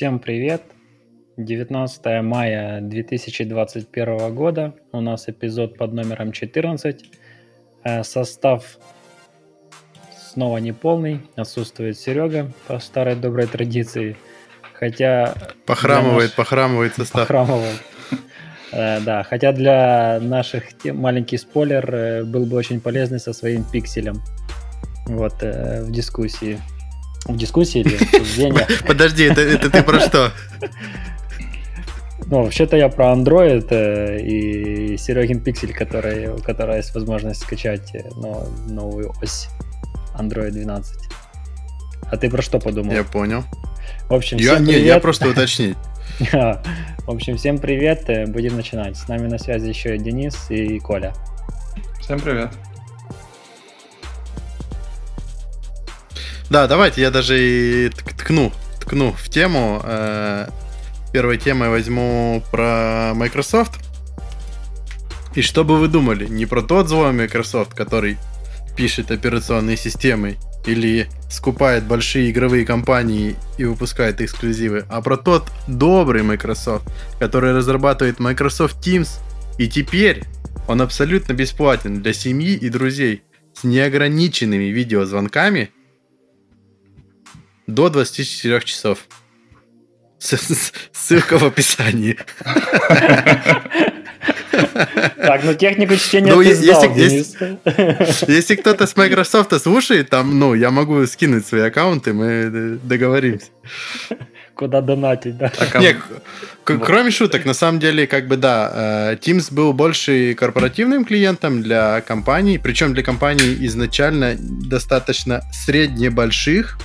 Всем привет! 19 мая 2021 года. У нас эпизод под номером 14. Э, состав снова не полный. Отсутствует Серега по старой доброй традиции. Хотя... Похрамывает, наш... похрамывает состав. Похрамывает. Э, да, хотя для наших маленький спойлер э, был бы очень полезный со своим пикселем. Вот, в дискуссии. В дискуссии или обсуждения. Подожди, это, это ты про что? Ну, вообще-то я про Android э, и Серегин Пиксель, который, у которого есть возможность скачать э, новую ось Android 12. А ты про что подумал? Я понял. В общем, я, всем не, привет. я просто уточнить. В общем, всем привет, э, будем начинать. С нами на связи еще Денис и Коля. Всем привет. Да, давайте я даже и ткну, ткну в тему. Э, первой темой возьму про Microsoft. И что бы вы думали, не про тот злой Microsoft, который пишет операционные системы или скупает большие игровые компании и выпускает эксклюзивы, а про тот добрый Microsoft, который разрабатывает Microsoft Teams, и теперь он абсолютно бесплатен для семьи и друзей с неограниченными видеозвонками – до 24 часов. Ссылка в описании. Так, ну технику чтения ну, ты если, сдал, если, если кто-то с Microsoft слушает, там, ну, я могу скинуть свои аккаунты, мы договоримся. Куда донатить, да? А Нет, кроме шуток, на самом деле, как бы да, э, Teams был больше корпоративным клиентом для компаний, причем для компаний изначально достаточно средне-больших,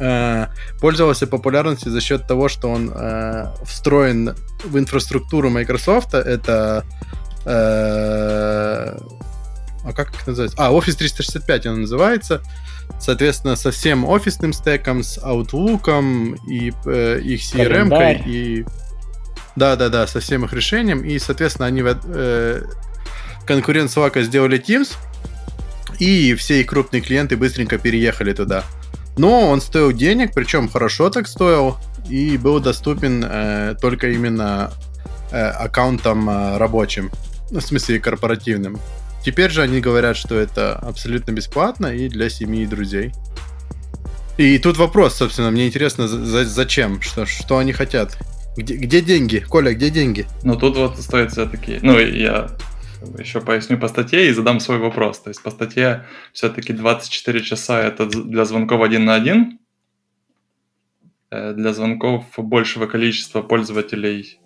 э, пользовался популярностью за счет того, что он э, встроен в инфраструктуру Microsoft. Это э, а как это называется? А, Office 365 он называется. Соответственно, со всем офисным стеком, с Outlook и э, их CRM и да-да-да, со всем их решением. И, соответственно, они э, конкурент Slack сделали Teams, и все их крупные клиенты быстренько переехали туда. Но он стоил денег, причем хорошо так стоил, и был доступен э, только именно э, аккаунтам э, рабочим, ну, в смысле корпоративным. Теперь же они говорят, что это абсолютно бесплатно и для семьи и друзей. И тут вопрос, собственно, мне интересно, за зачем, что, что они хотят. Где, где деньги? Коля, где деньги? Ну тут вот стоит все-таки, ну я еще поясню по статье и задам свой вопрос. То есть по статье все-таки 24 часа это для звонков один на один. Э, для звонков большего количества пользователей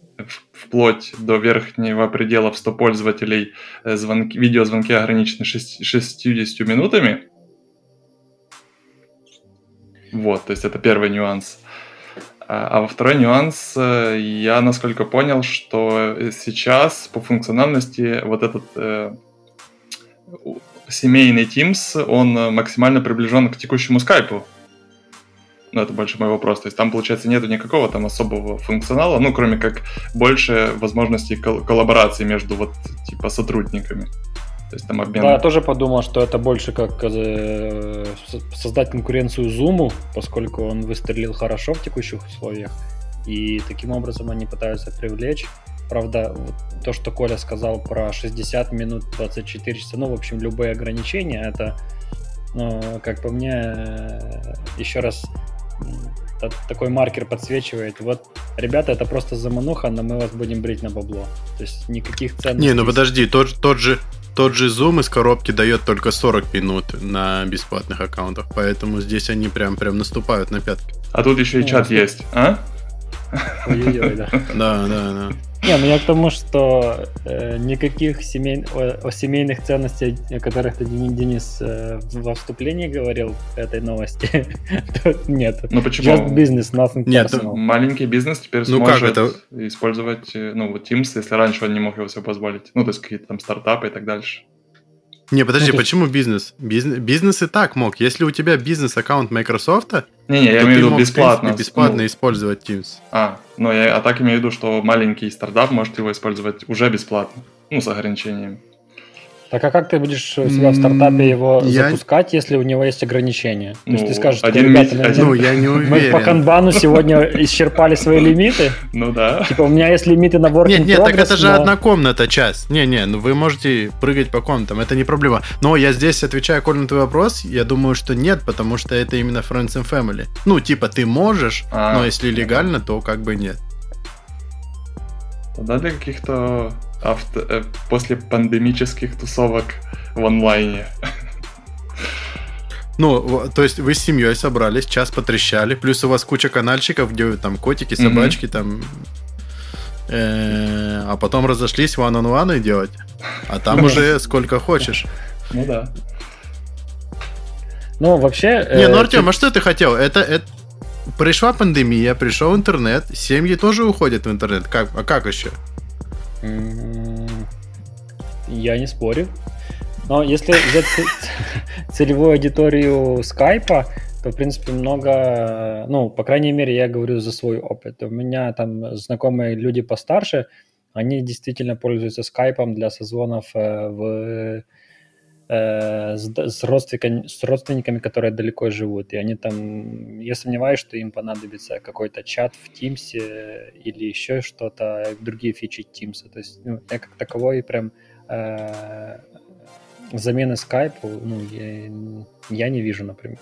вплоть до верхнего предела в 100 пользователей э, звонки, видеозвонки ограничены 6, 60 минутами. Вот, то есть это первый нюанс. А, а во второй нюанс, э, я насколько понял, что сейчас по функциональности вот этот э, семейный Teams, он максимально приближен к текущему скайпу. Ну, это больше мой вопрос. То есть там, получается, нету никакого там особого функционала, ну, кроме как больше возможностей кол- коллаборации между вот, типа, сотрудниками. То есть там обмен... Да, я тоже подумал, что это больше как э, создать конкуренцию Zoom, поскольку он выстрелил хорошо в текущих условиях. И таким образом они пытаются привлечь. Правда, вот то, что Коля сказал про 60 минут, 24 часа, ну, в общем, любые ограничения, это, ну, как по мне, э, еще раз такой маркер подсвечивает. Вот, ребята, это просто замануха, но мы вас будем брить на бабло. То есть никаких ценностей. Не, ну подожди, тот, тот же тот же Zoom из коробки дает только 40 минут на бесплатных аккаунтах, поэтому здесь они прям, прям наступают на пятки. А тут еще и чат есть, а? Ой-ой-ой, да. Да, да, да. Не, ну я к тому, что э, никаких семей, о, о семейных ценностях, о которых ты, Денис, э, во вступлении говорил этой новости, нет. Ну почему? Just business, nothing Нет, personal. маленький бизнес теперь ну, сможет как это? использовать э, ну, вот Teams, если раньше он не мог его себе позволить. Ну, то есть какие-то там стартапы и так дальше. Не, подожди, ну, почему бизнес? бизнес? Бизнес и так мог. Если у тебя бизнес-аккаунт Microsoft, не, не, я имею в виду бесплатно. Принципе, бесплатно ну, использовать Teams. А, ну я а так имею в виду, что маленький стартап может его использовать уже бесплатно, ну с ограничениями. Так а как ты будешь у себя в стартапе его я... запускать, если у него есть ограничения? То есть ты ну, скажешь, один ребята, ми... один... ну, я не уверен. мы по канбану сегодня исчерпали свои лимиты? Ну да. Типа у меня есть лимиты на working Нет, нет, так это же одна комната, час. Не-не, ну вы можете прыгать по комнатам, это не проблема. Но я здесь отвечаю, Коль, на твой вопрос, я думаю, что нет, потому что это именно Friends and Family. Ну, типа ты можешь, а, но если легально, то как бы нет. Тогда для каких-то авто... Э, после пандемических тусовок в онлайне. Ну, то есть вы с семьей собрались, час потрещали, плюс у вас куча канальчиков, где там котики, собачки, mm-hmm. там... Э, а потом разошлись one on one делать. А там уже сколько хочешь. Ну да. Ну, вообще... Не, ну, э, Артем, а что ты хотел? Это, это... Пришла пандемия, пришел интернет, семьи тоже уходят в интернет. Как, а как еще? Я не спорю. Но если взять целевую аудиторию скайпа, то, в принципе, много, ну, по крайней мере, я говорю за свой опыт. У меня там знакомые люди постарше, они действительно пользуются скайпом для созвонов э, в Э, с, родственниками, с родственниками, которые далеко живут. И они там, я сомневаюсь, что им понадобится какой-то чат в Teams или еще что-то, другие фичи Teams. То есть ну, я как таковой прям э, замены скайпу ну, я, я не вижу, например.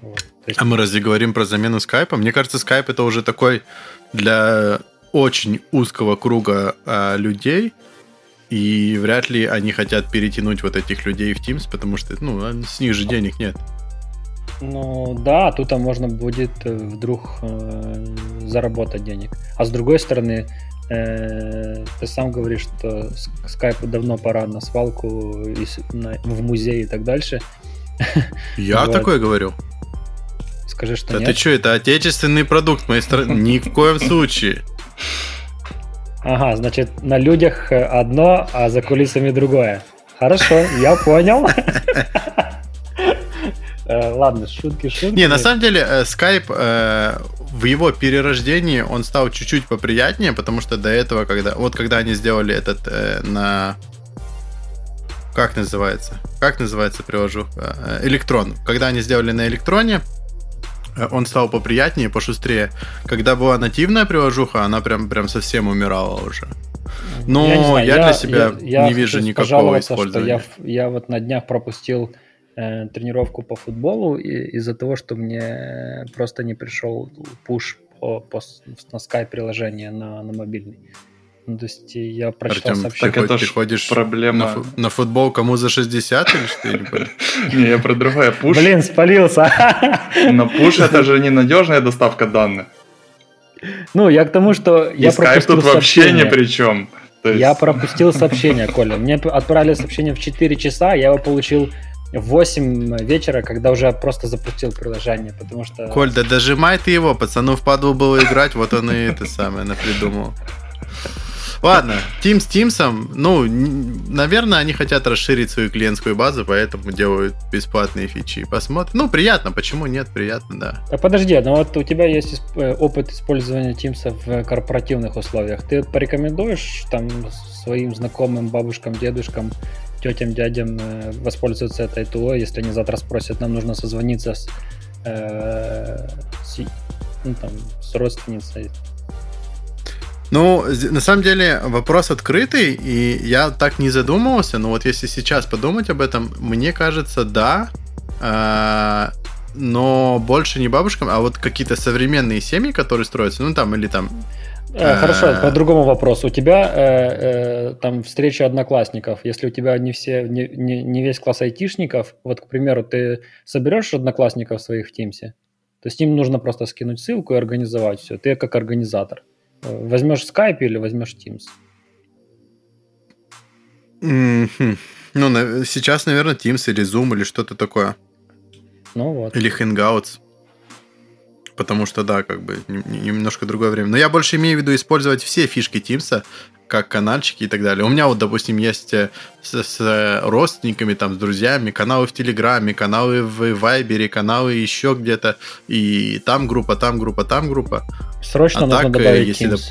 Вот. Есть... А мы разве говорим про замену скайпа? Мне кажется, скайп это уже такой для очень узкого круга э, людей, и вряд ли они хотят перетянуть вот этих людей в Teams, потому что, ну, с них же денег нет. Ну да, тут можно будет э, вдруг э, заработать денег. А с другой стороны, э, ты сам говоришь, что скайпу давно пора на свалку, и, на, в музей и так дальше. Я вот. такое говорю. Скажи, что да нет. ты что, это отечественный продукт моей страны. Ни в коем случае. Ага, значит, на людях э, одно, а за кулисами другое. Хорошо, я понял. Э, ладно, шутки, шутки. Не, на самом деле, Skype э, в его перерождении он стал чуть-чуть поприятнее, потому что до этого, когда вот когда они сделали этот на как называется? Как называется приложу? Электрон. Когда они сделали на электроне, он стал поприятнее, пошустрее. Когда была нативная приложуха, она прям, прям совсем умирала уже. Но я, знаю, я, я для себя я, я не вижу никакого использования. Что я, я вот на днях пропустил э, тренировку по футболу и, из-за того, что мне просто не пришел пуш по, по, на Skype приложение на, на мобильный. Ну, то есть я прочитал Артем, сообщение. Так это ты ходишь проблема... на, фу- на футбол кому за 60 или что? Не, я про другое. Пуш... Блин, спалился. Но пуш это же ненадежная доставка данных. Ну, я к тому, что я пропустил тут вообще ни при чем. Я пропустил сообщение, Коля. Мне отправили сообщение в 4 часа, я его получил в 8 вечера, когда уже просто запустил приложение, потому что... Коль, да дожимай ты его, пацану впадло было играть, вот он и это самое напридумал. Ладно, Teams с Teams, ну, наверное, они хотят расширить свою клиентскую базу, поэтому делают бесплатные фичи. Посмотрим. Ну, приятно, почему нет, приятно, да. А подожди, ну вот у тебя есть э, опыт использования Teams в корпоративных условиях. Ты порекомендуешь там своим знакомым, бабушкам, дедушкам, тетям, дядям э, воспользоваться этой ТО, если они завтра спросят, нам нужно созвониться с, э, с, ну, там, с родственницей ну, на самом деле вопрос открытый, и я так не задумывался, но вот если сейчас подумать об этом, мне кажется, да, э, но больше не бабушкам, а вот какие-то современные семьи, которые строятся, ну там или там э, Хорошо, по другому вопросу. У тебя э, э, там встреча одноклассников. Если у тебя не все, не, не, не весь класс айтишников, вот, к примеру, ты соберешь одноклассников своих в Тимсе, то есть им нужно просто скинуть ссылку и организовать все. Ты как организатор. Возьмешь Skype или возьмешь Teams? Mm-hmm. Ну, сейчас, наверное, Teams или Zoom или что-то такое. Ну вот. Или Hangouts. Потому что, да, как бы немножко другое время. Но я больше имею в виду использовать все фишки Teams, как каналчики и так далее. У меня вот, допустим, есть э, с, с родственниками, там, с друзьями, каналы в Телеграме, каналы в Вайбере, каналы еще где-то. И там группа, там группа, там группа. Срочно а нужно так, э, добавить если Teams.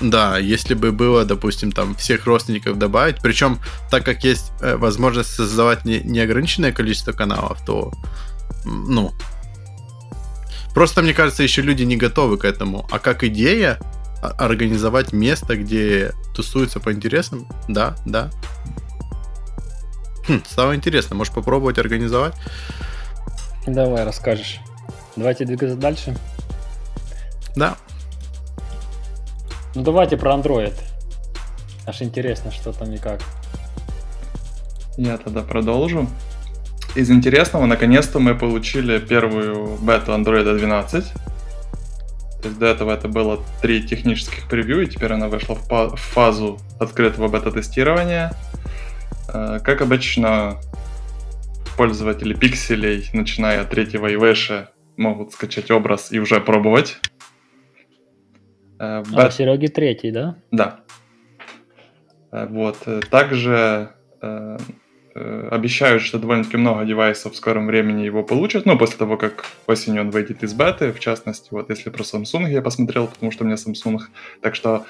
Да, если бы было, допустим, там всех родственников добавить, причем так как есть э, возможность создавать не, неограниченное количество каналов, то, ну, просто мне кажется, еще люди не готовы к этому. А как идея организовать место, где тусуются по интересам, да, да. Хм, стало интересно, можешь попробовать организовать? Давай, расскажешь. Давайте двигаться дальше. Да. Ну давайте про Android. Аж интересно, что там и как. Я тогда продолжу. Из интересного, наконец-то мы получили первую бету Android 12. То есть до этого это было три технических превью, и теперь она вышла в фазу открытого бета-тестирования. Э, как обычно, пользователи пикселей, начиная от третьего ивэша, могут скачать образ и уже пробовать. Э, а, Сереги третий, да? Да. Э, вот. Также обещают, что довольно-таки много девайсов в скором времени его получат, ну, после того, как осенью он выйдет из беты, в частности, вот если про Samsung я посмотрел, потому что у меня Samsung, так что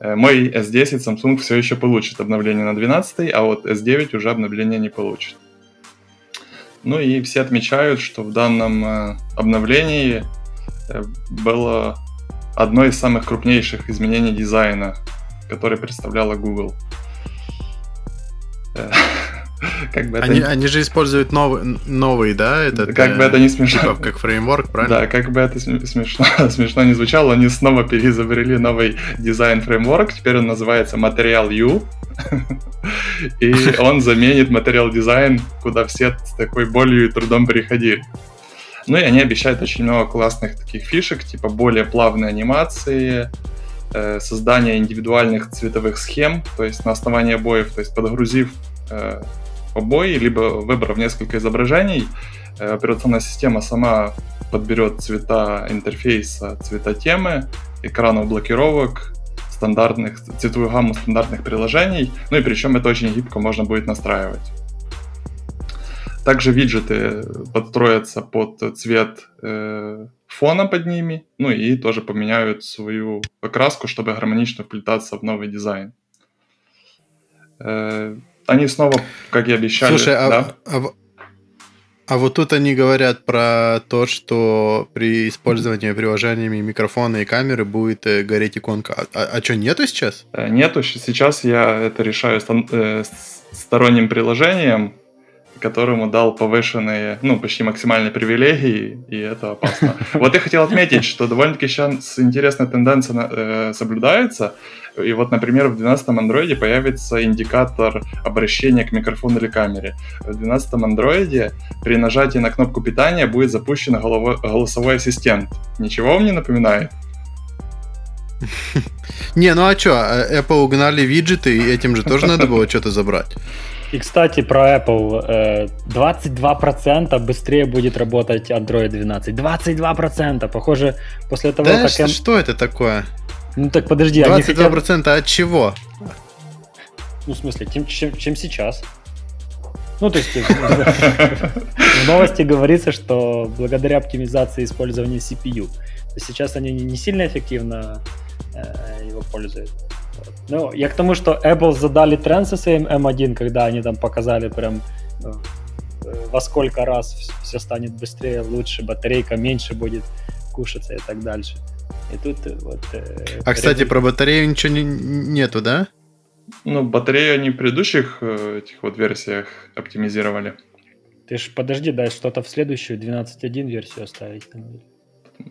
Э, мой S10 Samsung все еще получит обновление на 12, а вот S9 уже обновление не получит. Ну и все отмечают, что в данном э, обновлении э, было одно из самых крупнейших изменений дизайна, которое представляла Google. как бы это... они, они же используют новый, новый, да? Этот, как э, бы это не смешно. Типа, как фреймворк, правильно? Да, как бы это смешно, смешно не звучало, они снова переизобрели новый дизайн фреймворк, теперь он называется Material U, и он заменит Material Design, куда все с такой болью и трудом приходили. Ну и они обещают очень много классных таких фишек, типа более плавные анимации, э, создание индивидуальных цветовых схем, то есть на основании обоев, то есть подгрузив э, обои, либо выбрав несколько изображений, э, операционная система сама подберет цвета интерфейса, цвета темы, экранов блокировок, стандартных, цветовую гамму стандартных приложений, ну и причем это очень гибко можно будет настраивать. Также виджеты подстроятся под цвет э, фона под ними, ну и тоже поменяют свою окраску, чтобы гармонично вплетаться в новый дизайн. Э, они снова, как и обещали. Слушай, а, да? а, а вот тут они говорят про то, что при использовании приложениями микрофона и камеры будет э, гореть иконка. А, а, а что, нету сейчас? Э, нету. Сейчас я это решаю э, сторонним приложением, которому дал повышенные, ну, почти максимальные привилегии, и это опасно. Вот я хотел отметить, что довольно-таки сейчас интересная тенденция э, соблюдается. И вот, например, в 12 андроиде появится индикатор обращения к микрофону или камере. В 12 андроиде при нажатии на кнопку питания будет запущен головой, голосовой ассистент. Ничего вам не напоминает? Не, ну а что, э, Apple угнали виджеты, и этим же тоже надо было что-то забрать. И, кстати, про Apple. 22% э, быстрее будет работать Android 12. 22%! Похоже, после того, да, как... Что, что это такое? Ну так подожди, 22% они хотят... от чего? Ну, в смысле, чем, чем, чем сейчас? Ну, то есть в новости говорится, что благодаря оптимизации использования CPU. То сейчас они не сильно эффективно э, его пользуют. Ну, я к тому, что Apple задали тренд со своим M1, когда они там показали прям э, во сколько раз все станет быстрее, лучше, батарейка меньше будет кушаться и так дальше. И тут э, вот... Э, а, кстати, про батарею ничего не, нету, да? Ну, батарею они в предыдущих этих вот версиях оптимизировали. Ты ж подожди, дай что-то в следующую 12.1 версию оставить.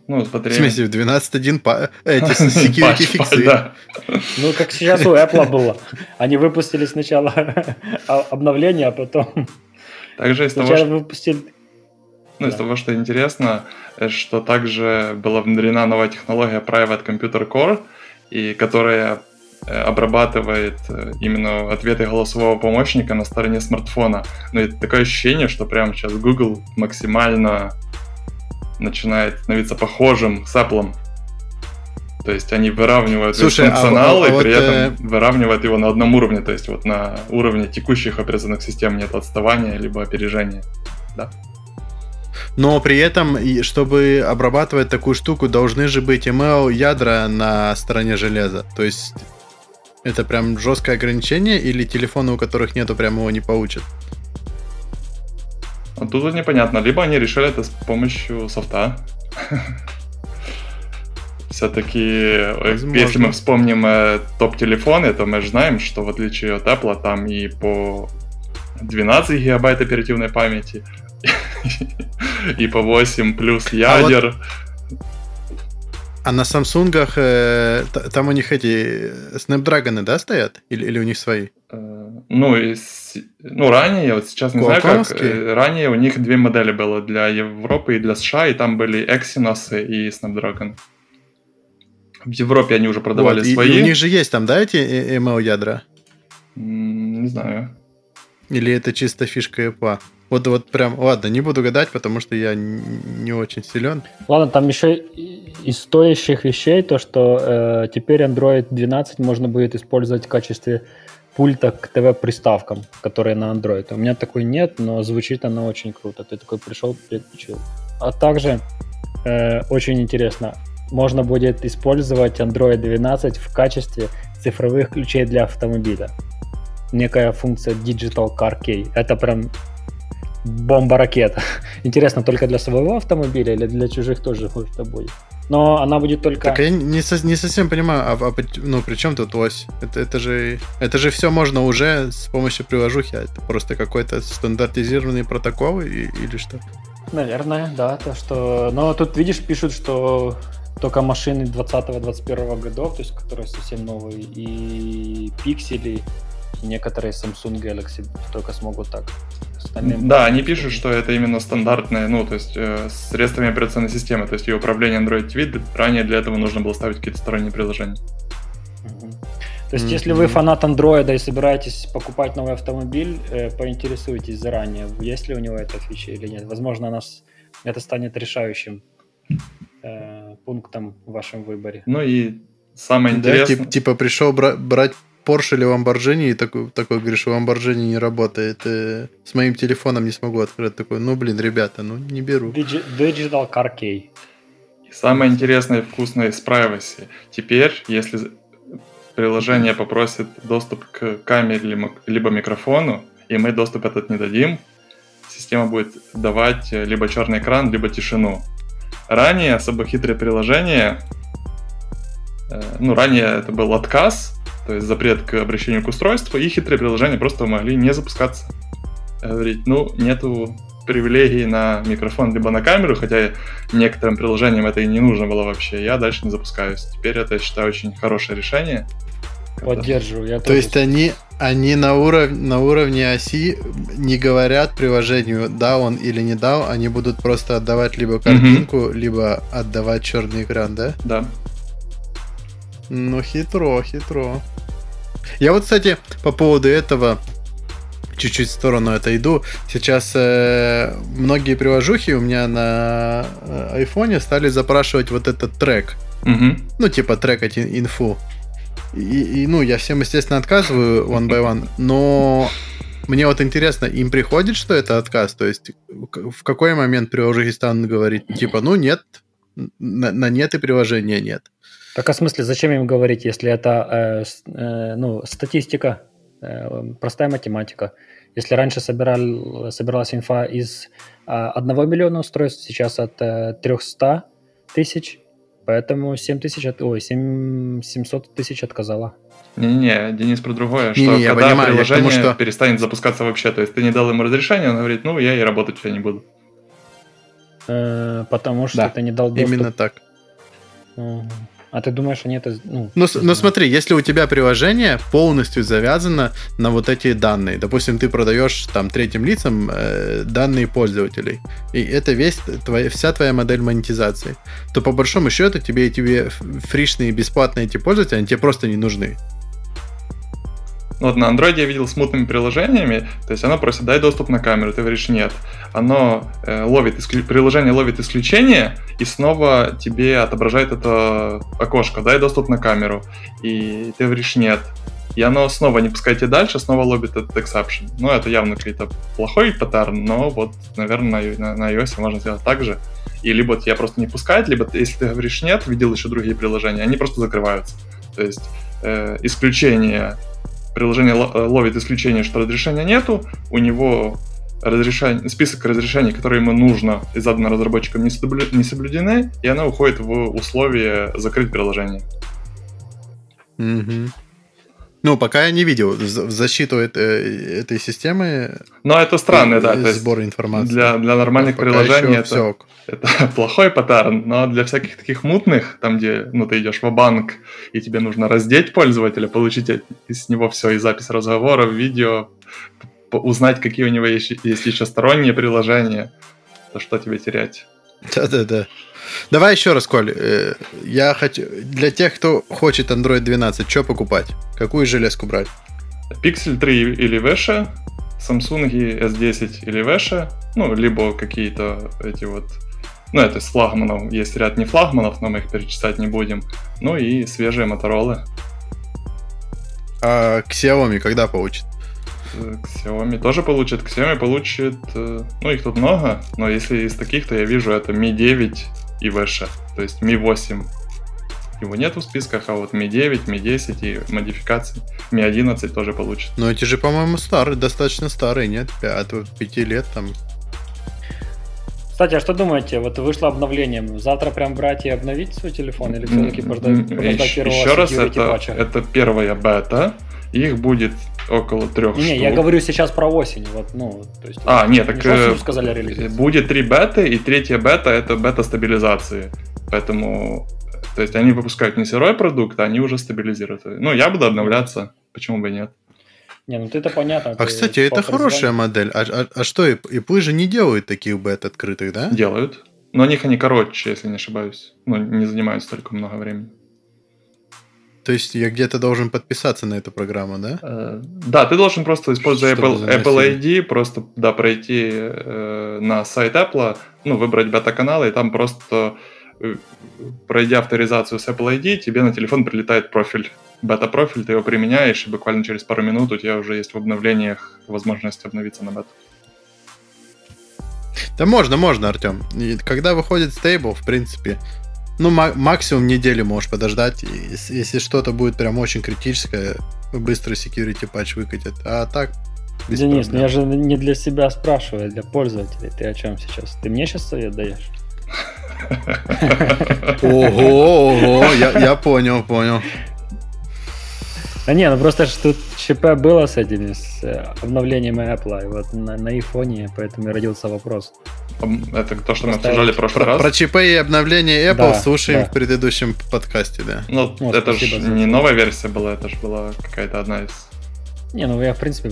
Ну, батарея... В смысле, в 12.1 па... эти security фиксы. Да. Ну, как сейчас у Apple было. Они выпустили сначала обновление, а потом... Также из того, что... выпустили... Ну, из того, что интересно, э, что также была внедрена новая технология Private Computer Core, и которая э, обрабатывает э, именно ответы голосового помощника на стороне смартфона. Ну и такое ощущение, что прямо сейчас Google максимально начинает становиться похожим с Apple. То есть они выравнивают Слушай, весь функционал а, а, и вот, при этом э... выравнивают его на одном уровне. То есть вот на уровне текущих операционных систем нет отставания либо опережения. Да. Но при этом, чтобы обрабатывать такую штуку, должны же быть ML ядра на стороне железа. То есть это прям жесткое ограничение, или телефоны, у которых нету, прям его не получат? А тут вот непонятно. Либо они решили это с помощью софта. Все-таки, если мы вспомним э, топ-телефоны, то мы же знаем, что в отличие от Apple, там и по 12 гигабайт оперативной памяти, и по 8 плюс а ядер. А на Самсунгах э, там у них эти Snapdragon, да, стоят? Или, или у них свои? Э, ну, и, ну, ранее, вот сейчас не знаю как, э, ранее у них две модели было для Европы и для США, и там были Exynos и Snapdragon. В Европе они уже продавали вот, свои. И, и у них же есть там, да, эти ML ядра? Не знаю. Или это чисто фишка EPA? Вот, вот прям, ладно, не буду гадать, потому что я не очень силен. Ладно, там еще из стоящих вещей то, что э, теперь Android 12 можно будет использовать в качестве пульта к ТВ-приставкам, которые на Android. У меня такой нет, но звучит она очень круто. Ты такой пришел, переключил. А также э, очень интересно, можно будет использовать Android 12 в качестве цифровых ключей для автомобиля. Некая функция Digital Car Key. Это прям бомба-ракета. Интересно, только для своего автомобиля или для чужих тоже это будет? Но она будет только... Так я не, со, не совсем понимаю, а, а ну при чем тут ось? Это, это, же, это же все можно уже с помощью приложухи, а это просто какой-то стандартизированный протокол и, или что? Наверное, да, то что... Но тут, видишь, пишут, что только машины 20-21 годов, то есть которые совсем новые, и пиксели, некоторые Samsung Galaxy только смогут так. Остальным да, они пишут, что это именно стандартное, ну, то есть э, средствами операционной системы, то есть ее управление Android TV, ранее для этого нужно было ставить какие-то сторонние приложения. То есть, mm-hmm. если вы фанат андроида и собираетесь покупать новый автомобиль, э, поинтересуйтесь заранее, есть ли у него эта фича или нет. Возможно, нас, это станет решающим э, пунктом в вашем выборе. Ну и самое интересное... Да, типа, типа пришел бра- брать Porsche или Lamborghini, и такой, такой говоришь, Lamborghini не работает. И с моим телефоном не смогу открыть. Такой, ну блин, ребята, ну не беру. Digital Car Key. самое интересное и вкусное из privacy. Теперь, если приложение попросит доступ к камере либо микрофону, и мы доступ этот не дадим, система будет давать либо черный экран, либо тишину. Ранее особо хитрые приложения, э, ну, ранее это был отказ, то есть запрет к обращению к устройству, и хитрые приложения просто могли не запускаться. Говорить, ну, нету привилегий на микрофон либо на камеру, хотя некоторым приложениям это и не нужно было вообще, я дальше не запускаюсь. Теперь это, я считаю, очень хорошее решение. Поддерживаю. Я То тоже... есть они, они на, уров... на уровне оси не говорят приложению, да он или не дал, они будут просто отдавать либо картинку, mm либо отдавать черный экран, да? Да. Ну, хитро, хитро. Я вот, кстати, по поводу этого чуть-чуть в сторону отойду. Сейчас э, многие приложухи у меня на э, айфоне стали запрашивать вот этот трек. Угу. Ну, типа трекать инфу. И, и, ну, я всем, естественно, отказываю one by one, но мне вот интересно, им приходит, что это отказ? То есть в какой момент приложухи станут говорить, типа, ну нет, на, на нет и приложения нет. Так а в смысле, зачем им говорить, если это э, э, ну, статистика, э, простая математика? Если раньше собирал, собиралась инфа из э, 1 миллиона устройств, сейчас от э, 300 тысяч, поэтому 7 тысяч, от, ой, 7, 700 тысяч отказала. Не-не, Денис про другое, что не, когда понимаю, приложение тому, что... перестанет запускаться вообще, то есть ты не дал ему разрешение, он говорит, ну я и работать у тебя не буду. Э, потому что да, ты не дал доступ. Именно так. Угу. А ты думаешь, они это... Ну, ну, ну смотри, если у тебя приложение полностью завязано на вот эти данные, допустим, ты продаешь там третьим лицам э, данные пользователей, и это весь твоя, вся твоя модель монетизации, то по большому счету тебе эти фришные бесплатные эти пользователи, они тебе просто не нужны. Вот на Android я видел с мутными приложениями, то есть оно просит дай доступ на камеру, ты говоришь нет. Оно э, ловит, исклю... приложение ловит исключение и снова тебе отображает это окошко, дай доступ на камеру. И ты говоришь нет. и оно снова не пускайте дальше, снова лобит этот exception. Ну, это явно какой-то плохой паттерн, но вот, наверное, на, на iOS можно сделать так же. И либо тебя просто не пускают, либо если ты говоришь нет, видел еще другие приложения, они просто закрываются. То есть э, исключение, приложение э, ловит исключение, что разрешения нету, у него разрешение, список разрешений, которые ему нужно и задано разработчикам, не, соблю, не соблюдены, и она уходит в условие закрыть приложение. Угу. Ну, пока я не видел в защиту этой, этой системы. Но это странно, да. То сбор информации. Для, для нормальных пока приложений это, все это плохой паттерн, но для всяких таких мутных, там, где ну, ты идешь в банк и тебе нужно раздеть пользователя, получить из него все, и запись разговоров, видео, узнать, какие у него есть, есть еще сторонние приложения, то что тебе терять? Да-да-да. Давай еще раз, Коль. Э, я хочу... Для тех, кто хочет Android 12, что покупать? Какую железку брать? Pixel 3 или выше, Samsung S10 или выше, ну, либо какие-то эти вот ну, это с флагманов. Есть ряд не флагманов, но мы их перечислять не будем. Ну и свежие Motorola. А Xiaomi когда получит? Xiaomi тоже получит. Xiaomi получит, э, ну их тут много, но если из таких, то я вижу это Mi 9 и выше. То есть Mi 8 его нет в списках, а вот Mi 9, Mi 10 и модификации Mi 11 тоже получит. Но эти же, по-моему, старые, достаточно старые, нет? 5, 5 лет там. Кстати, а что думаете? Вот вышло обновление. Завтра прям брать и обновить свой телефон или все-таки подождать, первого Еще раз, это, это первая бета. Их будет около трех не, штук. Не, я говорю сейчас про осень. Вот, ну, то есть, а, нет, так не сказали релиз. будет три беты, и третья бета это бета стабилизации. Поэтому, то есть они выпускают не сырой продукт, а они уже стабилизируют. Ну, я буду обновляться, почему бы и нет. Не, ну это понятно. А, кстати, это хорошая модель. А, а, а что, Apple же не делают таких бет открытых, да? Делают. Но у них они короче, если не ошибаюсь. Ну, не занимают столько много времени. То есть я где-то должен подписаться на эту программу, да? Э, да, ты должен просто, используя Apple, Apple ID, просто да, пройти э, на сайт Apple, ну, выбрать бета-канал, и там просто, э, пройдя авторизацию с Apple ID, тебе на телефон прилетает профиль. Бета-профиль, ты его применяешь, и буквально через пару минут у тебя уже есть в обновлениях возможность обновиться на бету. Да можно, можно, Артем. когда выходит стейбл, в принципе, ну, максимум неделю можешь подождать. Если, если что-то будет прям очень критическое, быстро security патч выкатят. А так, Денис, ну я же не для себя спрашиваю, а для пользователей. Ты о чем сейчас? Ты мне сейчас совет даешь? Ого, ого, я, я понял, понял. Да не, ну просто что тут ЧП было с этими, с э, обновлением Apple, и вот на, на их поэтому и родился вопрос. Это то, что мы обсуждали в прошлый про, раз? Про ЧП и обновление Apple да, слушаем да. в предыдущем подкасте, да. Ну, вот, это же не новая версия была, это же была какая-то одна из... Не, ну я в принципе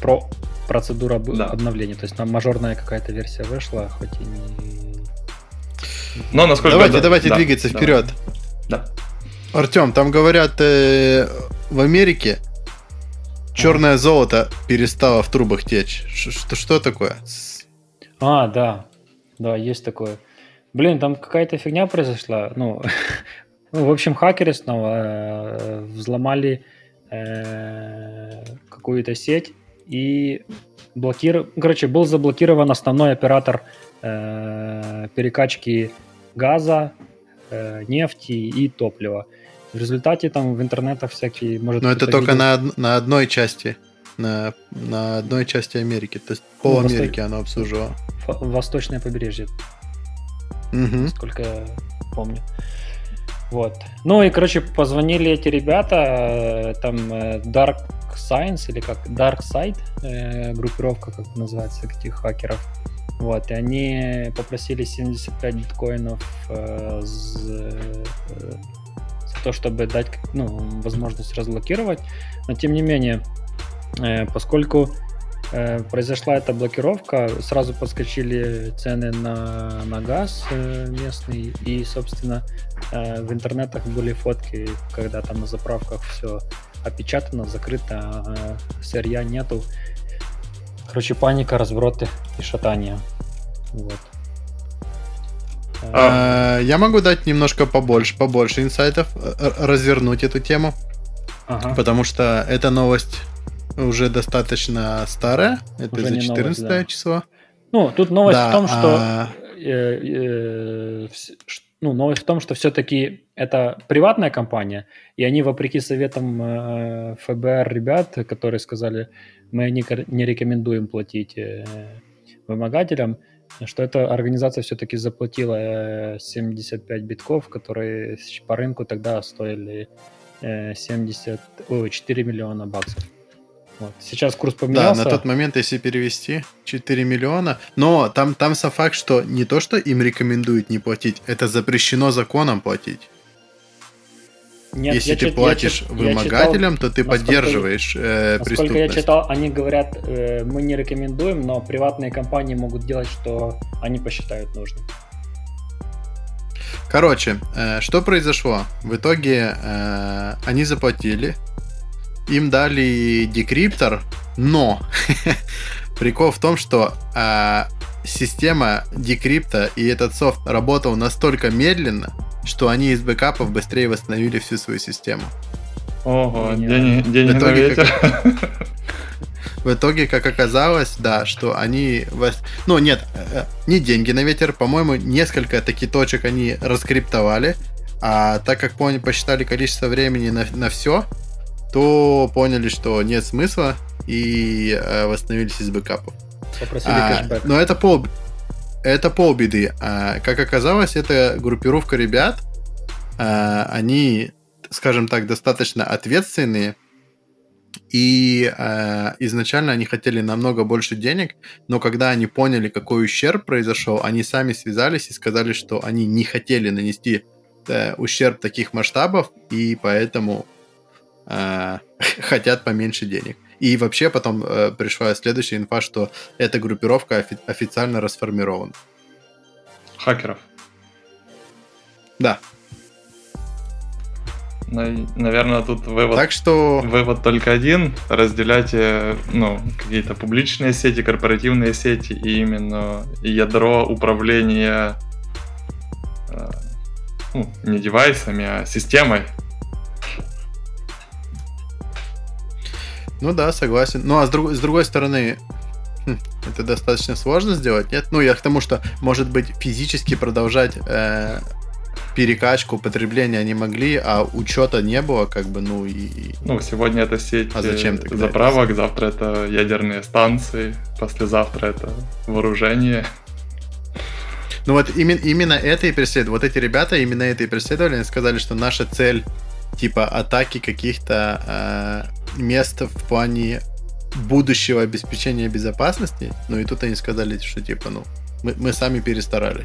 про процедуру да. обновления, то есть там мажорная какая-то версия вышла, хоть и не... Но насколько... Давайте, да, давайте да, двигаться давай. вперед. Да. Артем, там говорят, э, в Америке черное золото перестало в трубах течь. Что, что такое? А, да. Да, есть такое. Блин, там какая-то фигня произошла. Ну, ну в общем, хакеры снова э, взломали э, какую-то сеть и блокировали... Короче, был заблокирован основной оператор э, перекачки газа, э, нефти и топлива. В результате там в интернетах всякие... Может, Но это только на, на одной части. На, на одной части Америки. То есть пол ну, Америки Восток... оно обслуживало. Восточное побережье. Угу. Насколько я помню. Вот. Ну и, короче, позвонили эти ребята, э, там э, Dark Science или как Dark Side, э, группировка, как называется, этих хакеров. Вот, и они попросили 75 биткоинов э, то, чтобы дать ну, возможность разблокировать. Но тем не менее, э, поскольку э, произошла эта блокировка, сразу подскочили цены на, на газ э, местный, и, собственно, в интернетах были фотки, когда там на заправках все опечатано, закрыто, а сырья нету. Короче, паника, разброты и шатания. Вот. А, я могу дать немножко побольше, побольше инсайтов, развернуть эту тему. ага. потому что эта новость уже достаточно старая. Это уже за 14 новость, да. число. Ну, тут новость да, в том, что... А... Э, э, ну, новость в том, что все-таки это приватная компания, и они, вопреки советам э, ФБР ребят, которые сказали, мы не, не рекомендуем платить э, вымогателям, что эта организация все-таки заплатила 75 э, битков, которые по рынку тогда стоили 70, о, 4 миллиона баксов. Вот. Сейчас курс поменялся. Да, на тот момент, если перевести, 4 миллиона. Но там, там сам факт, что не то, что им рекомендуют не платить, это запрещено законом платить. Нет, Если ты чит, платишь я, вымогателям, читал, то ты поддерживаешь э, Насколько я читал, они говорят, э, мы не рекомендуем, но приватные компании могут делать, что они посчитают нужным. Короче, э, что произошло? В итоге э, они заплатили, им дали декриптор, но прикол в том, что э, система декрипта и этот софт работал настолько медленно, что они из бэкапов быстрее восстановили всю свою систему. Ого, день, день в итоге, на ветер. Как, в итоге, как оказалось, да, что они... Ну, нет, э, не деньги на ветер, по-моему, несколько таких точек они раскриптовали, а так как поняли, посчитали количество времени на, на все, то поняли, что нет смысла и э, восстановились из бэкапов. Попросили а, кэшбэк. Но это пол, это полбеды. А, как оказалось, это группировка ребят. А, они, скажем так, достаточно ответственные. И а, изначально они хотели намного больше денег, но когда они поняли, какой ущерб произошел, они сами связались и сказали, что они не хотели нанести э, ущерб таких масштабов, и поэтому э, хотят поменьше денег. И вообще потом э, пришла следующая инфа, что эта группировка офи- официально расформирована. Хакеров. Да. Наверное, тут вывод, так что... вывод только один. Разделяйте ну, какие-то публичные сети, корпоративные сети и именно ядро управления э, ну, не девайсами, а системой Ну да, согласен. Ну а с, друг, с другой стороны, хм, это достаточно сложно сделать, нет? Ну я к тому, что, может быть, физически продолжать э, перекачку потребления они могли, а учета не было, как бы, ну и... Ну, сегодня это сеть а зачем тогда заправок, это? завтра это ядерные станции, послезавтра это вооружение. Ну вот именно, именно это и преследовали. Вот эти ребята именно это и преследовали. Они сказали, что наша цель типа атаки каких-то э, мест в плане будущего обеспечения безопасности. Ну и тут они сказали, что типа, ну, мы, мы сами перестарали.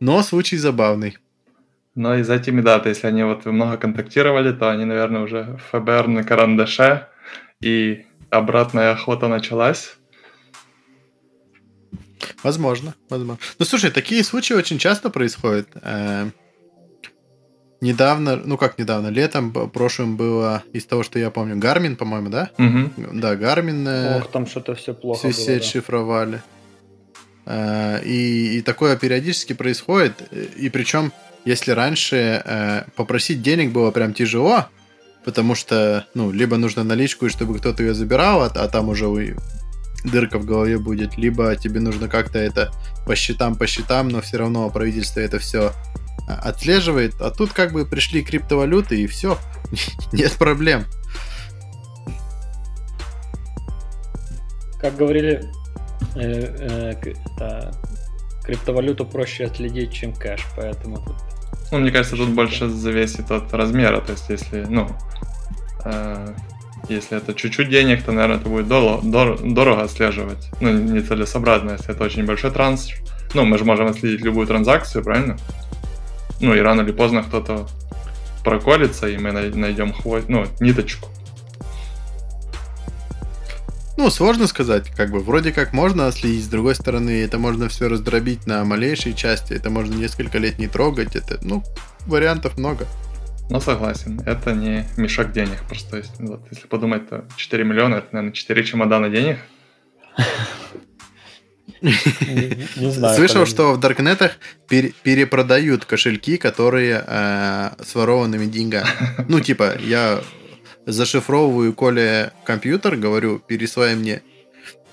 Но случай забавный. Но и за этими, да, то если они вот много контактировали, то они, наверное, уже ФБР на карандаше, и обратная охота началась. Возможно, возможно. Ну, слушай, такие случаи очень часто происходят. Э, недавно, ну как недавно, летом прошлым было, из того, что я помню, Гармин, по-моему, да? Угу. Да, Гармин. Э, Ох, там что-то все плохо было, сеть да. шифровали. Э, и, и такое периодически происходит. И причем, если раньше попросить денег было прям тяжело, потому что, ну, либо нужно наличку, и чтобы кто-то ее забирал, а, а там уже дырка в голове будет, либо тебе нужно как-то это по счетам, по счетам, но все равно правительство это все отслеживает. А тут как бы пришли криптовалюты и все, нет проблем. Как говорили, э, э, криптовалюту проще отследить, чем кэш, поэтому тут... Ну, мне кажется, тут больше зависит от размера, то есть если, ну, э, если это чуть-чуть денег, то, наверное, это будет дорого, дор- дорого отслеживать. Ну, нецелесообразно, если это очень большой транс. Ну, мы же можем отследить любую транзакцию, правильно? Ну, и рано или поздно кто-то проколется, и мы найдем хвост, ну, ниточку. Ну, сложно сказать, как бы, вроде как можно отследить, с другой стороны, это можно все раздробить на малейшие части, это можно несколько лет не трогать, это, ну, вариантов много. Но согласен, это не мешок денег. Просто если, вот, если подумать, то 4 миллиона это, наверное, 4 чемодана денег. Не знаю. Слышал, что в Даркнетах перепродают кошельки, которые э, с ворованными деньгами. Ну, типа, я зашифровываю Коле компьютер, говорю, пересвай мне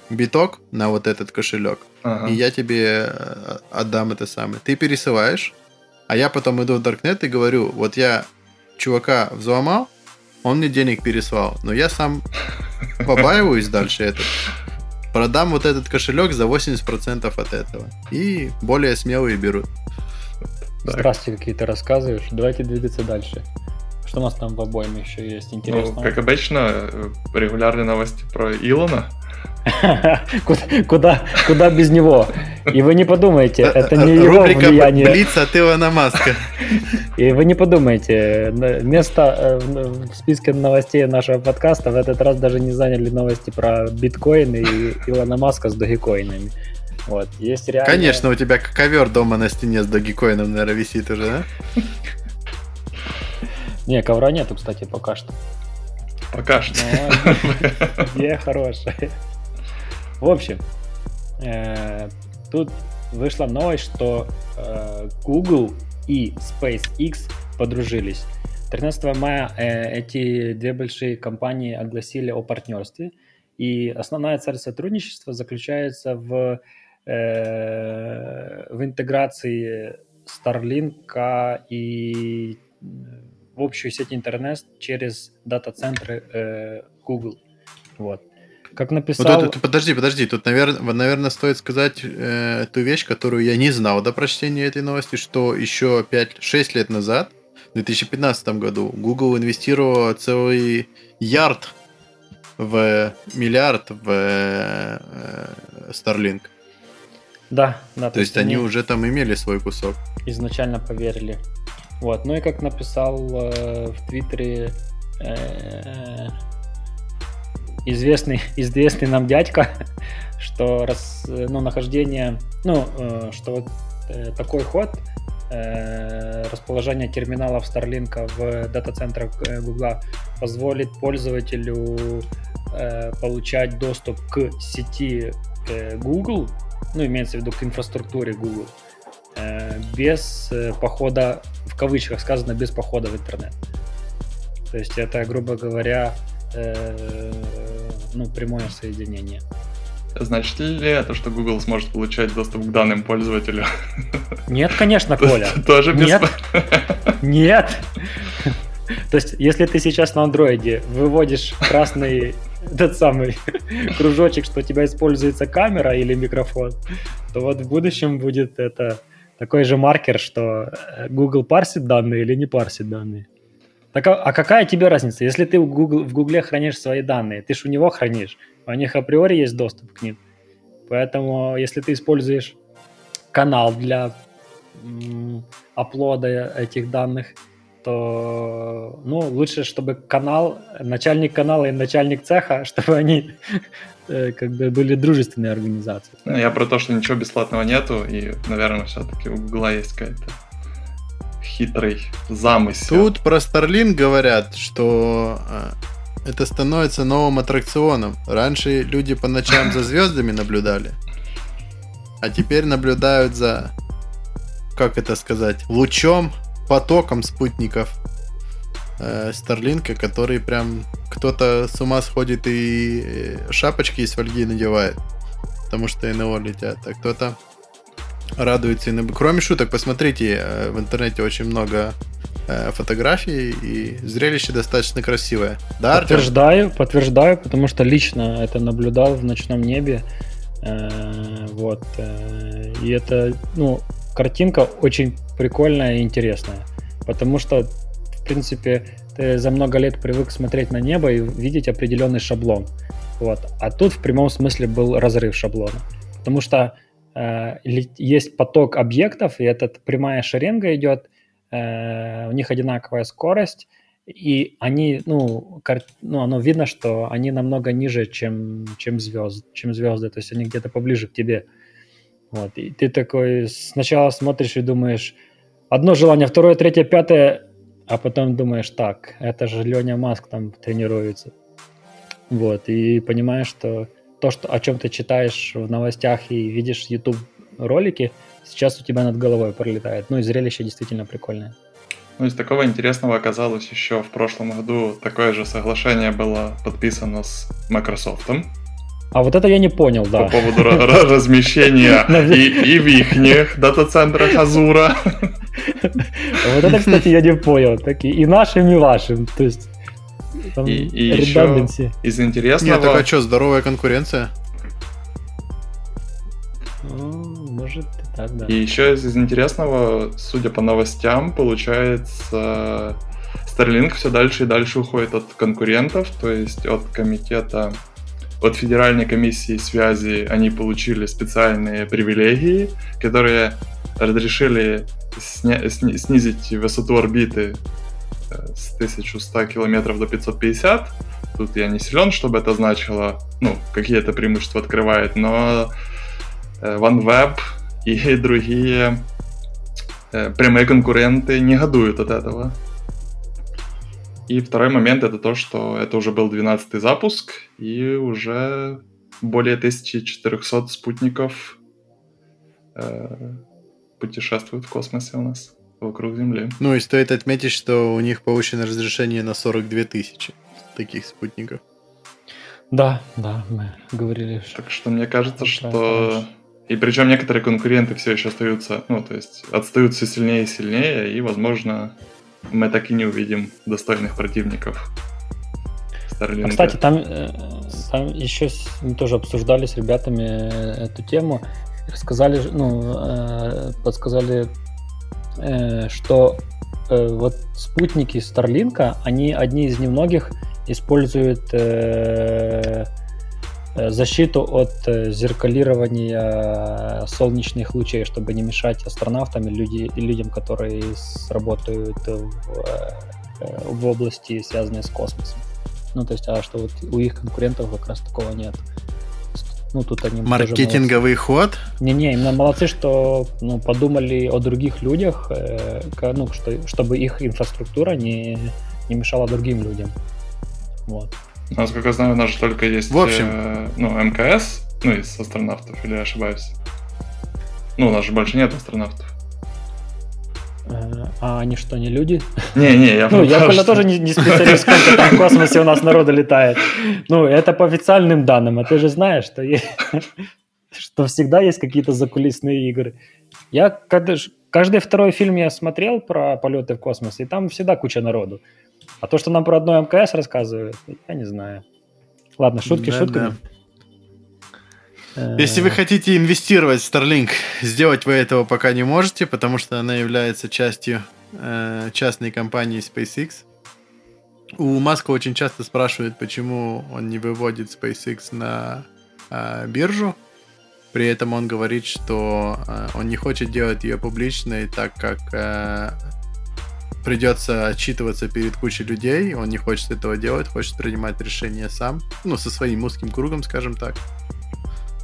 биток на вот этот кошелек, ага. и я тебе э, отдам это самое. Ты пересылаешь, а я потом иду в Даркнет и говорю, вот я чувака взломал, он мне денег переслал, но я сам побаиваюсь дальше этот. Продам вот этот кошелек за 80% от этого. И более смелые берут. Здравствуйте, какие-то рассказываешь. Давайте двигаться дальше. Что у нас там в обоим еще есть интересного? Ну, как обычно, регулярные новости про Илона. Куда, куда без него? И вы не подумайте, это не его влияние. Блиц от Илона Маска. И вы не подумайте, место э, в списке новостей нашего подкаста в этот раз даже не заняли новости про биткоины и Илона Маска с догикоинами. Вот, есть реально... Конечно, у тебя ковер дома на стене с догикоином, наверное, висит уже, да? Не, ковра нету, кстати, пока что. Пока что. Не, хорошая. В общем, э, тут вышла новость, что э, Google и SpaceX подружились. 13 мая э, эти две большие компании огласили о партнерстве, и основная цель сотрудничества заключается в, в интеграции Starlink и в общую сеть интернет через дата-центры э, Google. Вот. Как написал... Вот это, подожди, подожди, тут, наверное, наверное стоит сказать э, ту вещь, которую я не знал до прочтения этой новости, что еще 5-6 лет назад, в 2015 году, Google инвестировал целый ярд в миллиард в э, Starlink. Да, да. То, то есть они уже там имели свой кусок. Изначально поверили. Вот, ну и как написал э, в Твиттере э, известный, известный нам дядька, что раз, ну, нахождение, ну, э, что вот э, такой ход э, расположение терминалов Starlink в дата-центрах Google позволит пользователю получать доступ к сети Google, ну, имеется в виду к инфраструктуре Google, без похода, в кавычках сказано, без похода в интернет. То есть это, грубо говоря, ну, прямое соединение. Значит ли это, что Google сможет получать доступ к данным пользователя? Нет, конечно, Коля. Тоже без... Нет. Нет. То есть, если ты сейчас на андроиде выводишь красный этот самый кружочек, что у тебя используется камера или микрофон, то вот в будущем будет это такой же маркер, что Google парсит данные или не парсит данные. Так, а, а какая тебе разница? Если ты в Google, в Google хранишь свои данные, ты же у него хранишь, у них априори есть доступ к ним. Поэтому, если ты используешь канал для м, аплода этих данных, то ну, лучше, чтобы канал, начальник канала и начальник цеха, чтобы они э, как бы были дружественные организации. Ну, я про то, что ничего бесплатного нету, и, наверное, все-таки у Гугла есть какая-то хитрый замысел. Тут про Starlink говорят, что а, это становится новым аттракционом. Раньше люди по ночам за звездами наблюдали, а теперь наблюдают за, как это сказать, лучом, потоком спутников э, Старлинка, который прям кто-то с ума сходит и э, шапочки из фольги надевает, потому что НЛО летят, а кто-то радуется. Кроме шуток, посмотрите, э, в интернете очень много э, фотографий, и зрелище достаточно красивое. Да, подтверждаю, Артем? подтверждаю, потому что лично это наблюдал в ночном небе. Э, вот. И это, ну, картинка очень прикольная и интересная. Потому что, в принципе, ты за много лет привык смотреть на небо и видеть определенный шаблон. Вот. А тут в прямом смысле был разрыв шаблона. Потому что есть поток объектов, и эта прямая шеренга идет, э, у них одинаковая скорость, и они, ну, кар... ну, оно видно, что они намного ниже, чем, чем, звезд, чем звезды, то есть они где-то поближе к тебе. Вот, и ты такой сначала смотришь и думаешь, одно желание, второе, третье, пятое, а потом думаешь, так, это же Леня Маск там тренируется. Вот, и понимаешь, что то, что, о чем ты читаешь в новостях и видишь YouTube ролики, сейчас у тебя над головой пролетает. Ну и зрелище действительно прикольное. Ну, из такого интересного оказалось еще в прошлом году такое же соглашение было подписано с Microsoft. А вот это я не понял, да. По поводу размещения и, в их дата-центрах Азура. Вот это, кстати, я не понял. Такие и нашим, и вашим. То есть и, и еще из интересного... Нет, так а что, здоровая конкуренция? Ну, может, и так, да. И еще из интересного, судя по новостям, получается, Starlink все дальше и дальше уходит от конкурентов, то есть от комитета, от Федеральной комиссии связи они получили специальные привилегии, которые разрешили сня- снизить высоту орбиты с 1100 километров до 550. Тут я не силен, чтобы это значило, ну, какие это преимущества открывает, но Э, OneWeb и другие э, прямые конкуренты негодуют от этого. И второй момент это то, что это уже был 12-й запуск, и уже более 1400 спутников э, путешествуют в космосе у нас вокруг Земли. Ну и стоит отметить, что у них повышено разрешение на 42 тысячи таких спутников. Да, да, мы говорили. Так что мне кажется, что и причем некоторые конкуренты все еще остаются, ну, то есть отстают все сильнее и сильнее, и, возможно, мы так и не увидим достойных противников. А, кстати, там, э, там еще мы тоже обсуждали с ребятами эту тему, рассказали, ну, э, подсказали, э, что вот спутники Старлинка, они одни из немногих используют Э, защиту от э, зеркалирования солнечных лучей, чтобы не мешать астронавтам и, люди, и людям, которые работают в, э, в области, связанной с космосом. Ну, то есть, а что вот у их конкурентов как раз такого нет. Ну, тут они Маркетинговый ход? Не-не, именно молодцы, что ну, подумали о других людях, э, ну, что, чтобы их инфраструктура не, не мешала другим людям. Вот. Насколько я знаю, у нас же только есть в общем, э, ну, МКС, ну, из астронавтов, или я ошибаюсь? Ну, у нас же больше нет астронавтов. А они что, не люди? Не-не, я Ну, я, что... тоже не, не специалист, сколько там в космосе у нас народа летает. Ну, это по официальным данным, а ты же знаешь, что, что всегда есть какие-то закулисные игры. Я каждый второй фильм я смотрел про полеты в космос, и там всегда куча народу. А то, что нам про одно МКС рассказывают, я не знаю. Ладно, шутки да, шутками. Да. Если вы хотите инвестировать в Starlink, сделать вы этого пока не можете, потому что она является частью э, частной компании SpaceX. У Маска очень часто спрашивают, почему он не выводит SpaceX на э, биржу. При этом он говорит, что э, он не хочет делать ее публичной, так как э, придется отчитываться перед кучей людей, он не хочет этого делать, хочет принимать решения сам, ну, со своим узким кругом, скажем так.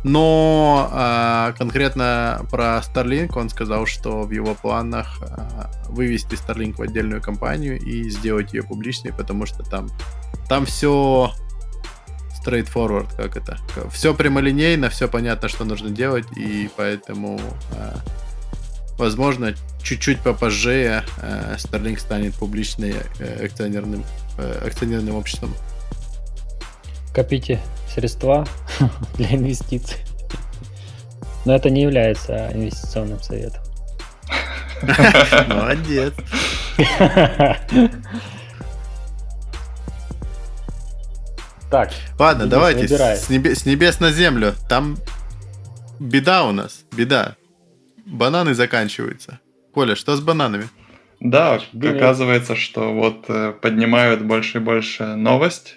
Но э, конкретно про Starlink он сказал, что в его планах э, вывести Starlink в отдельную компанию и сделать ее публичной, потому что там, там все straightforward, как это. Все прямолинейно, все понятно, что нужно делать, и поэтому э, Возможно, чуть-чуть попозже э, Starlink станет публичным э, акционерным, э, акционерным обществом. Копите средства для инвестиций. Но это не является инвестиционным советом. Молодец. Так. Ладно, давайте с, небес, с небес на землю. Там беда у нас, беда. Бананы заканчиваются. Коля, что с бананами? Да, Привет. оказывается, что вот э, поднимают больше и больше новость,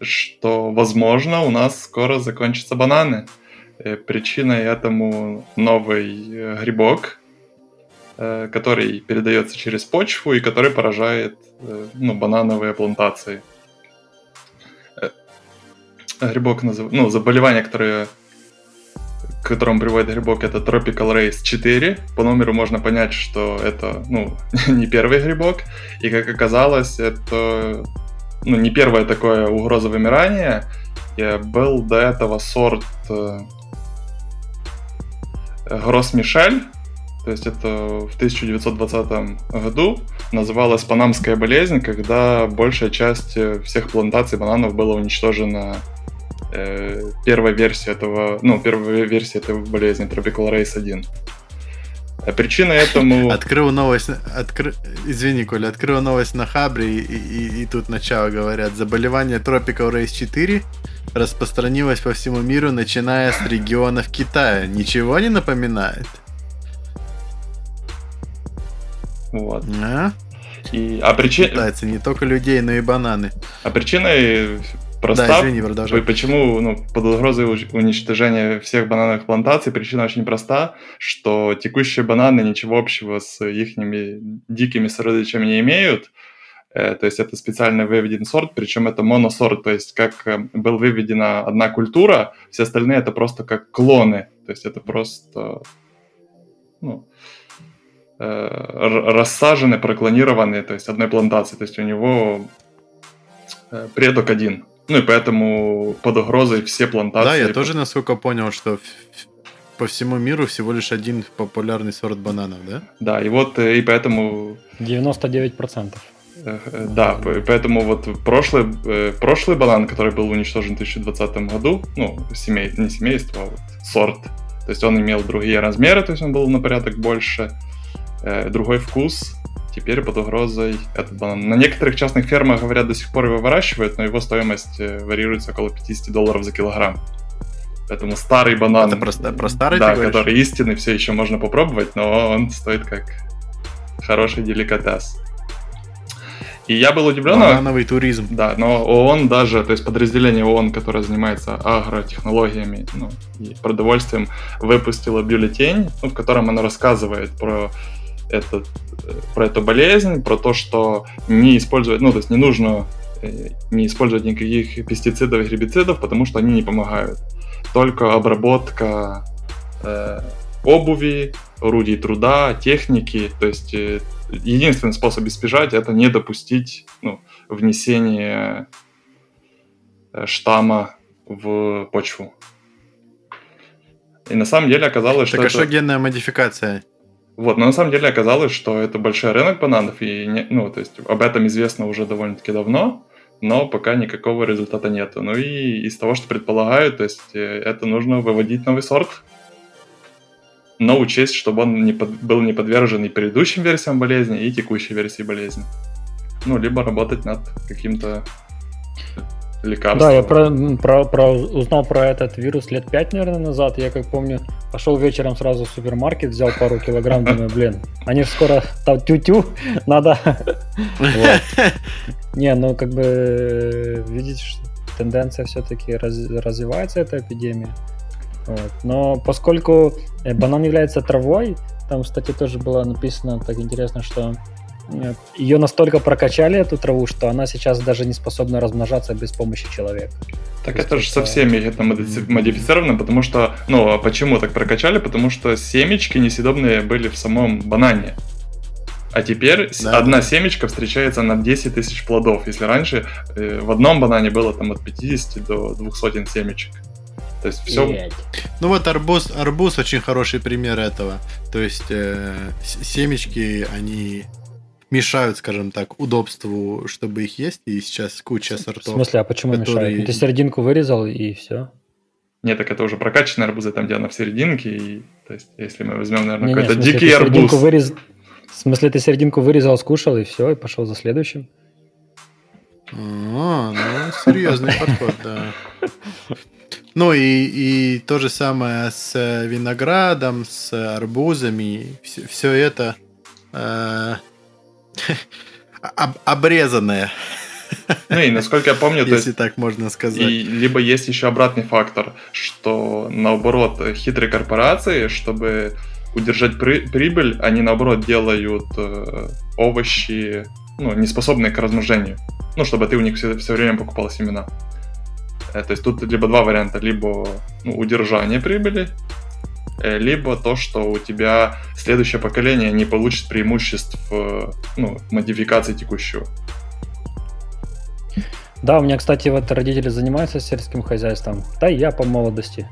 что, возможно, у нас скоро закончатся бананы. Э, причиной этому новый э, грибок, который передается через почву и который поражает ну, банановые плантации. Грибок, ну, заболевание, которое к которому приводит грибок, это Tropical Race 4. По номеру можно понять, что это, ну, не первый грибок. И, как оказалось, это, ну, не первое такое угроза вымирания. И был до этого сорт э, Гросс Мишель, то есть это в 1920 году называлась панамская болезнь, когда большая часть всех плантаций бананов была уничтожена э, первой версией этого, ну, первой версии этой болезни, Tropical Race 1. А причина этому... Открыл новость, откры... извини, Коля, открыл новость на Хабре, и, и, и тут начало говорят, заболевание Tropical Race 4 распространилось по всему миру, начиная с регионов Китая. Ничего не напоминает? Вот. А? И, а причина... Китайцы не только людей, но и бананы. А причиной проста. Да, извини, продолжай. Почему ну, под угрозой уничтожения всех банановых плантаций причина очень проста, что текущие бананы ничего общего с их дикими сородичами не имеют. Э, то есть это специально выведен сорт, причем это моносорт, то есть как э, был выведена одна культура, все остальные это просто как клоны. То есть это просто ну, э, рассажены, проклонированные, то есть одной плантации. То есть у него предок один. Ну и поэтому под угрозой все плантации. Да, я тоже, насколько понял, что по всему миру всего лишь один популярный сорт бананов, да? Да, и вот и поэтому... 99%. Да, поэтому вот прошлый, прошлый банан, который был уничтожен в 2020 году, ну, семей, не семейство, а вот сорт, то есть он имел другие размеры, то есть он был на порядок больше, другой вкус, теперь под угрозой этот банан. На некоторых частных фермах, говорят, до сих пор его выращивают, но его стоимость э, варьируется около 50 долларов за килограмм. Поэтому старый банан... Это просто про старый Да, который истинный, все еще можно попробовать, но он стоит как хороший деликатес. И я был удивлен... Банановый туризм. Да, но ООН даже, то есть подразделение ООН, которое занимается агротехнологиями ну, и продовольствием, выпустило бюллетень, ну, в котором оно рассказывает про этот, про эту болезнь, про то, что не использовать, ну, то есть не нужно э, не использовать никаких пестицидов и гербицидов, потому что они не помогают. Только обработка э, обуви, орудий труда, техники, то есть э, единственный способ избежать это не допустить ну, внесение э, штамма в почву. И на самом деле оказалось, так что... Так а это... что генная модификация? Вот, но на самом деле оказалось, что это большой рынок бананов, и, не, ну, то есть об этом известно уже довольно-таки давно, но пока никакого результата нету. Ну и из того, что предполагают, то есть э, это нужно выводить новый сорт, но учесть, чтобы он не под, был не подвержен и предыдущим версиям болезни, и текущей версии болезни. Ну, либо работать над каким-то лекарства. Да, я про, про, про, узнал про этот вирус лет 5, наверное, назад. Я, как помню, пошел вечером сразу в супермаркет, взял пару килограмм, думаю, блин, они же скоро там тю-тю, надо. Не, ну как бы видите, что тенденция все-таки развивается, эта эпидемия. Вот. Но поскольку э, банан является травой, там, кстати, тоже было написано так интересно, что ее настолько прокачали, эту траву, что она сейчас даже не способна размножаться без помощи человека. Так это же со всеми это модифицировано, потому что, ну, а почему так прокачали? Потому что семечки несъедобные были в самом банане. А теперь да. одна семечка встречается на 10 тысяч плодов, если раньше э, в одном банане было там от 50 до 200 семечек. То есть все... Ну вот арбуз, арбуз очень хороший пример этого. То есть э, семечки, они мешают, скажем так, удобству, чтобы их есть, и сейчас куча сортов. В смысле, а почему которые... мешают? Ты серединку вырезал и все? Нет, так это уже прокачанные арбузы, там, где она в серединке, и, то есть, если мы возьмем, наверное, какой-то дикий арбуз... Вырез... В смысле, ты серединку вырезал, скушал, и все, и пошел за следующим? А, ну, серьезный подход, да. Ну и, и то же самое с виноградом, с арбузами, все, все это э, Об, обрезанная. Ну и насколько я помню, если есть, так можно сказать. И, либо есть еще обратный фактор, что наоборот хитрые корпорации, чтобы удержать при, прибыль, они наоборот делают э, овощи, ну, не способные к размножению. Ну, чтобы ты у них все, все время покупал семена. Э, то есть тут либо два варианта, либо ну, удержание прибыли, либо то, что у тебя следующее поколение не получит преимуществ ну, модификации текущего. Да, у меня, кстати, вот родители занимаются сельским хозяйством. Да, и я по молодости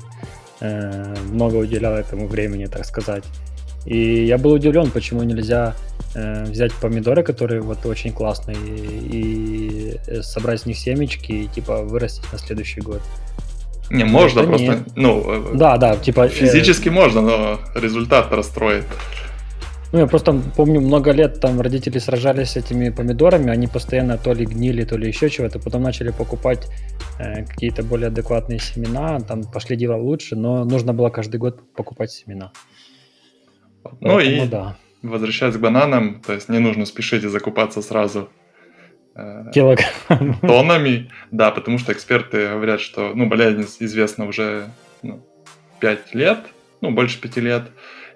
э, много уделял этому времени, так сказать. И я был удивлен, почему нельзя э, взять помидоры, которые вот очень классные, и собрать с них семечки и типа вырастить на следующий год. Не, можно Это просто, нет. ну... Э, да, да, типа... Физически э... можно, но результат расстроит. Ну, я просто помню, много лет там родители сражались с этими помидорами, они постоянно то ли гнили, то ли еще чего-то, потом начали покупать э, какие-то более адекватные семена, там пошли дела лучше, но нужно было каждый год покупать семена. Ну Поэтому, и да. возвращаясь к бананам, то есть не нужно спешить и закупаться сразу э, Килограмм. тоннами, да, потому что эксперты говорят, что, ну, болезнь известна уже ну, 5 лет, ну, больше 5 лет,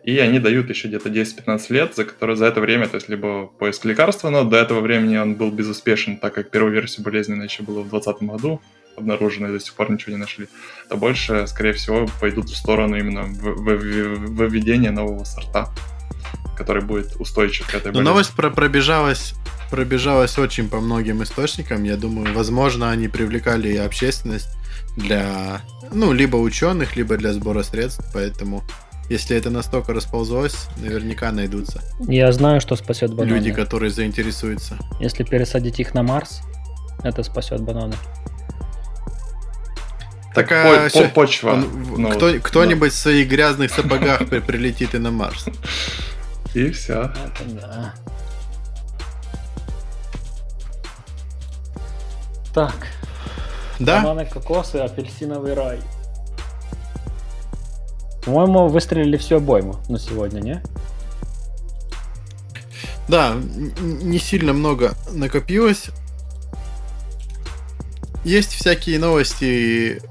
и они дают еще где-то 10-15 лет, за, которые, за это время, то есть либо поиск лекарства, но до этого времени он был безуспешен, так как первую версию болезни еще было в 2020 году обнаружено, и до сих пор ничего не нашли, то больше, скорее всего, пойдут в сторону именно выведения нового сорта, который будет устойчив к этой болезни. Но новость про пробежалась пробежалась очень по многим источникам. Я думаю, возможно, они привлекали и общественность для, ну, либо ученых, либо для сбора средств, поэтому если это настолько расползлось, наверняка найдутся. Я знаю, что спасет бананы. Люди, которые заинтересуются. Если пересадить их на Марс, это спасет бананы. Так, а по, по, почва. Он, ну, кто, кто-нибудь да. в своих грязных сапогах прилетит и на Марс. И все. Это да. Так. Да? Бананы, кокосы, апельсиновый рай. По-моему, выстрелили всю обойму на сегодня, не? Да, не сильно много накопилось. Есть всякие новости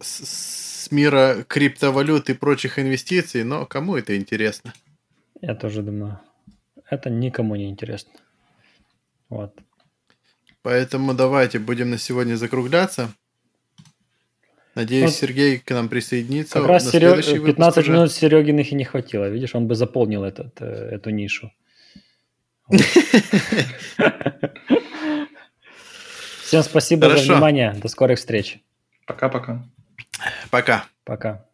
с, с мира криптовалют и прочих инвестиций, но кому это интересно? Я тоже думаю, это никому не интересно. Вот. Поэтому давайте будем на сегодня закругляться. Надеюсь, вот. Сергей к нам присоединится. Как раз Серег... 15 уже. минут Серегиных и не хватило. Видишь, он бы заполнил этот, э, эту нишу. Всем спасибо за внимание. До скорых встреч. Пока-пока. Пока. Пока.